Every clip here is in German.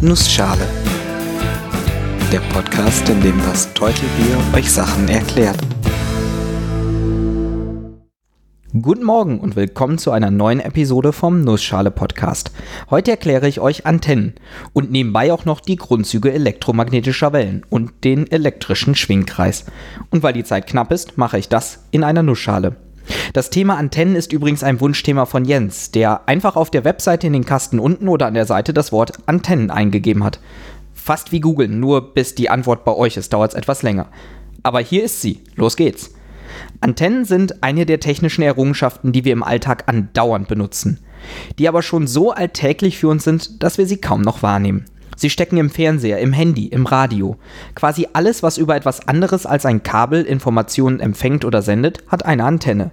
Nussschale. Der Podcast, in dem das Teutelbier euch Sachen erklärt. Guten Morgen und willkommen zu einer neuen Episode vom Nussschale Podcast. Heute erkläre ich euch Antennen und nebenbei auch noch die Grundzüge elektromagnetischer Wellen und den elektrischen Schwingkreis. Und weil die Zeit knapp ist, mache ich das in einer Nussschale. Das Thema Antennen ist übrigens ein Wunschthema von Jens, der einfach auf der Webseite in den Kasten unten oder an der Seite das Wort Antennen eingegeben hat. Fast wie googeln, nur bis die Antwort bei euch ist, dauert es etwas länger. Aber hier ist sie. Los geht's. Antennen sind eine der technischen Errungenschaften, die wir im Alltag andauernd benutzen, die aber schon so alltäglich für uns sind, dass wir sie kaum noch wahrnehmen. Sie stecken im Fernseher, im Handy, im Radio. Quasi alles, was über etwas anderes als ein Kabel Informationen empfängt oder sendet, hat eine Antenne.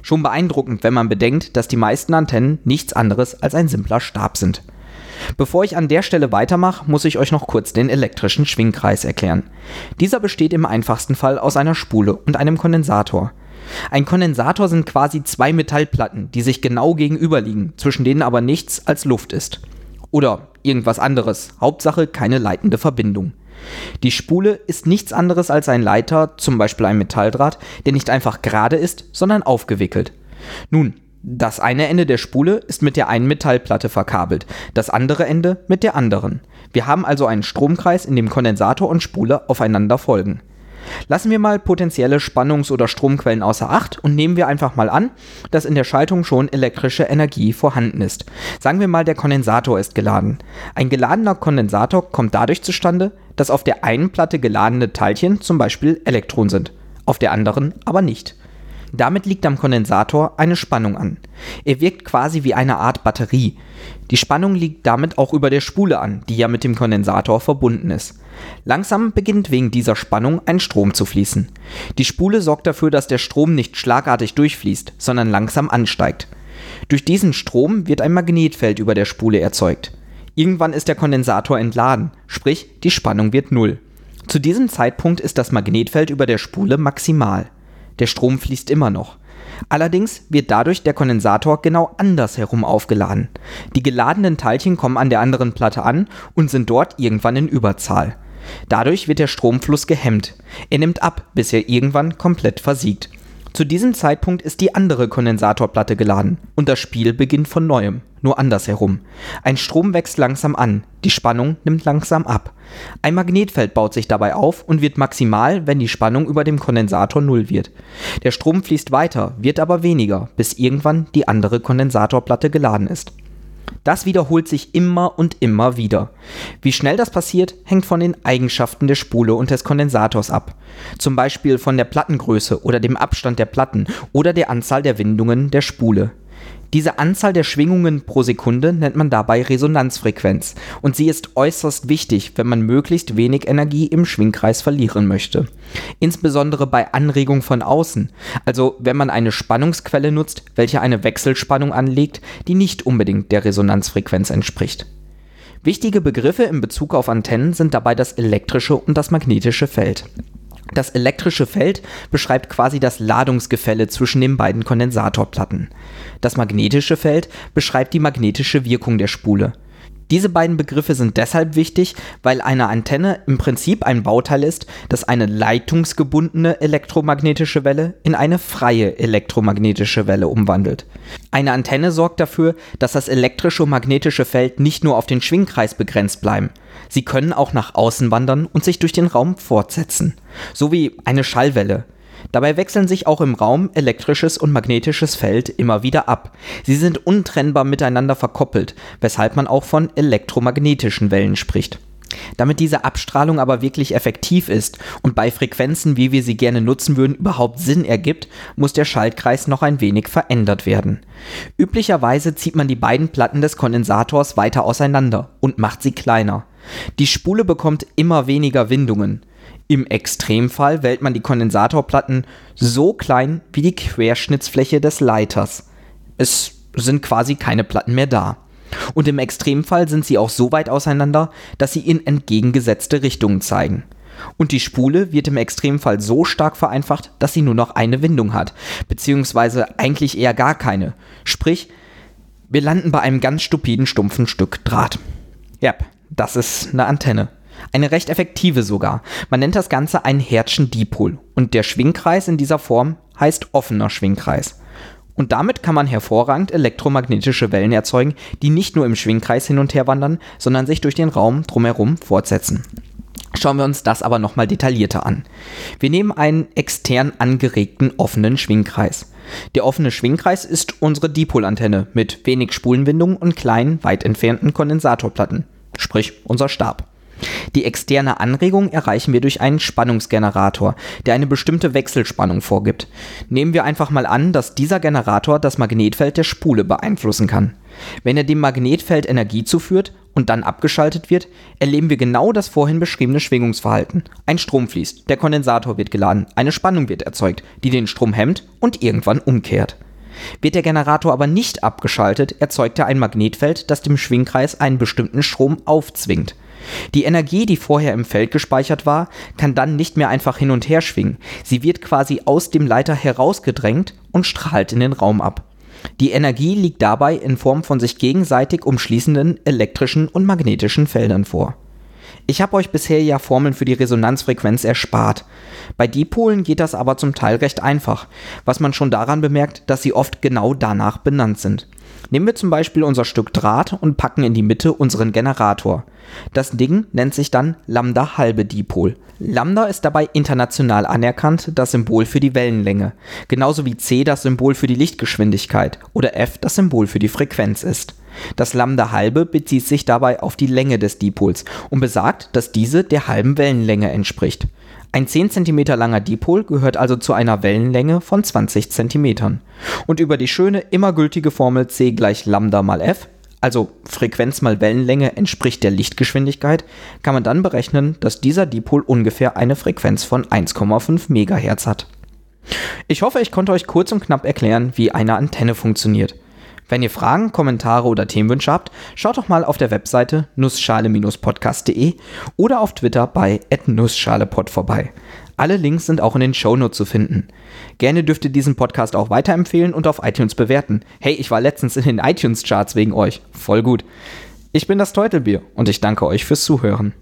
Schon beeindruckend, wenn man bedenkt, dass die meisten Antennen nichts anderes als ein simpler Stab sind. Bevor ich an der Stelle weitermache, muss ich euch noch kurz den elektrischen Schwingkreis erklären. Dieser besteht im einfachsten Fall aus einer Spule und einem Kondensator. Ein Kondensator sind quasi zwei Metallplatten, die sich genau gegenüberliegen, zwischen denen aber nichts als Luft ist. Oder irgendwas anderes, Hauptsache keine leitende Verbindung. Die Spule ist nichts anderes als ein Leiter, zum Beispiel ein Metalldraht, der nicht einfach gerade ist, sondern aufgewickelt. Nun, das eine Ende der Spule ist mit der einen Metallplatte verkabelt, das andere Ende mit der anderen. Wir haben also einen Stromkreis, in dem Kondensator und Spule aufeinander folgen. Lassen wir mal potenzielle Spannungs- oder Stromquellen außer Acht und nehmen wir einfach mal an, dass in der Schaltung schon elektrische Energie vorhanden ist. Sagen wir mal, der Kondensator ist geladen. Ein geladener Kondensator kommt dadurch zustande, dass auf der einen Platte geladene Teilchen zum Beispiel Elektronen sind, auf der anderen aber nicht. Damit liegt am Kondensator eine Spannung an. Er wirkt quasi wie eine Art Batterie. Die Spannung liegt damit auch über der Spule an, die ja mit dem Kondensator verbunden ist. Langsam beginnt wegen dieser Spannung ein Strom zu fließen. Die Spule sorgt dafür, dass der Strom nicht schlagartig durchfließt, sondern langsam ansteigt. Durch diesen Strom wird ein Magnetfeld über der Spule erzeugt. Irgendwann ist der Kondensator entladen, sprich die Spannung wird null. Zu diesem Zeitpunkt ist das Magnetfeld über der Spule maximal. Der Strom fließt immer noch. Allerdings wird dadurch der Kondensator genau andersherum aufgeladen. Die geladenen Teilchen kommen an der anderen Platte an und sind dort irgendwann in Überzahl. Dadurch wird der Stromfluss gehemmt. Er nimmt ab, bis er irgendwann komplett versiegt. Zu diesem Zeitpunkt ist die andere Kondensatorplatte geladen und das Spiel beginnt von neuem, nur andersherum. Ein Strom wächst langsam an, die Spannung nimmt langsam ab. Ein Magnetfeld baut sich dabei auf und wird maximal, wenn die Spannung über dem Kondensator null wird. Der Strom fließt weiter, wird aber weniger, bis irgendwann die andere Kondensatorplatte geladen ist. Das wiederholt sich immer und immer wieder. Wie schnell das passiert, hängt von den Eigenschaften der Spule und des Kondensators ab. Zum Beispiel von der Plattengröße oder dem Abstand der Platten oder der Anzahl der Windungen der Spule. Diese Anzahl der Schwingungen pro Sekunde nennt man dabei Resonanzfrequenz und sie ist äußerst wichtig, wenn man möglichst wenig Energie im Schwingkreis verlieren möchte. Insbesondere bei Anregung von außen, also wenn man eine Spannungsquelle nutzt, welche eine Wechselspannung anlegt, die nicht unbedingt der Resonanzfrequenz entspricht. Wichtige Begriffe in Bezug auf Antennen sind dabei das elektrische und das magnetische Feld. Das elektrische Feld beschreibt quasi das Ladungsgefälle zwischen den beiden Kondensatorplatten. Das magnetische Feld beschreibt die magnetische Wirkung der Spule. Diese beiden Begriffe sind deshalb wichtig, weil eine Antenne im Prinzip ein Bauteil ist, das eine leitungsgebundene elektromagnetische Welle in eine freie elektromagnetische Welle umwandelt. Eine Antenne sorgt dafür, dass das elektrische und magnetische Feld nicht nur auf den Schwingkreis begrenzt bleiben. Sie können auch nach außen wandern und sich durch den Raum fortsetzen. So wie eine Schallwelle. Dabei wechseln sich auch im Raum elektrisches und magnetisches Feld immer wieder ab. Sie sind untrennbar miteinander verkoppelt, weshalb man auch von elektromagnetischen Wellen spricht. Damit diese Abstrahlung aber wirklich effektiv ist und bei Frequenzen, wie wir sie gerne nutzen würden, überhaupt Sinn ergibt, muss der Schaltkreis noch ein wenig verändert werden. Üblicherweise zieht man die beiden Platten des Kondensators weiter auseinander und macht sie kleiner. Die Spule bekommt immer weniger Windungen. Im Extremfall wählt man die Kondensatorplatten so klein wie die Querschnittsfläche des Leiters. Es sind quasi keine Platten mehr da. Und im Extremfall sind sie auch so weit auseinander, dass sie in entgegengesetzte Richtungen zeigen. Und die Spule wird im Extremfall so stark vereinfacht, dass sie nur noch eine Windung hat, beziehungsweise eigentlich eher gar keine. Sprich, wir landen bei einem ganz stupiden, stumpfen Stück Draht. Ja, Das ist eine Antenne. Eine recht effektive sogar. Man nennt das Ganze einen Hertzschen Dipol. Und der Schwingkreis in dieser Form heißt offener Schwingkreis. Und damit kann man hervorragend elektromagnetische Wellen erzeugen, die nicht nur im Schwingkreis hin und her wandern, sondern sich durch den Raum drumherum fortsetzen. Schauen wir uns das aber nochmal detaillierter an. Wir nehmen einen extern angeregten offenen Schwingkreis. Der offene Schwingkreis ist unsere Dipolantenne mit wenig Spulenwindungen und kleinen, weit entfernten Kondensatorplatten, sprich unser Stab. Die externe Anregung erreichen wir durch einen Spannungsgenerator, der eine bestimmte Wechselspannung vorgibt. Nehmen wir einfach mal an, dass dieser Generator das Magnetfeld der Spule beeinflussen kann. Wenn er dem Magnetfeld Energie zuführt und dann abgeschaltet wird, erleben wir genau das vorhin beschriebene Schwingungsverhalten. Ein Strom fließt, der Kondensator wird geladen, eine Spannung wird erzeugt, die den Strom hemmt und irgendwann umkehrt. Wird der Generator aber nicht abgeschaltet, erzeugt er ein Magnetfeld, das dem Schwingkreis einen bestimmten Strom aufzwingt. Die Energie, die vorher im Feld gespeichert war, kann dann nicht mehr einfach hin und her schwingen. Sie wird quasi aus dem Leiter herausgedrängt und strahlt in den Raum ab. Die Energie liegt dabei in Form von sich gegenseitig umschließenden elektrischen und magnetischen Feldern vor. Ich habe euch bisher ja Formeln für die Resonanzfrequenz erspart. Bei Dipolen geht das aber zum Teil recht einfach, was man schon daran bemerkt, dass sie oft genau danach benannt sind. Nehmen wir zum Beispiel unser Stück Draht und packen in die Mitte unseren Generator. Das Ding nennt sich dann Lambda halbe Dipol. Lambda ist dabei international anerkannt das Symbol für die Wellenlänge, genauso wie c das Symbol für die Lichtgeschwindigkeit oder f das Symbol für die Frequenz ist. Das Lambda halbe bezieht sich dabei auf die Länge des Dipols und besagt, dass diese der halben Wellenlänge entspricht. Ein 10 cm langer Dipol gehört also zu einer Wellenlänge von 20 cm. Und über die schöne, immer gültige Formel c gleich Lambda mal f, also Frequenz mal Wellenlänge entspricht der Lichtgeschwindigkeit, kann man dann berechnen, dass dieser Dipol ungefähr eine Frequenz von 1,5 MHz hat. Ich hoffe, ich konnte euch kurz und knapp erklären, wie eine Antenne funktioniert. Wenn ihr Fragen, Kommentare oder Themenwünsche habt, schaut doch mal auf der Webseite nussschale-podcast.de oder auf Twitter bei nussschalepod vorbei. Alle Links sind auch in den Shownotes zu finden. Gerne dürft ihr diesen Podcast auch weiterempfehlen und auf iTunes bewerten. Hey, ich war letztens in den iTunes-Charts wegen euch. Voll gut. Ich bin das Teutelbier und ich danke euch fürs Zuhören.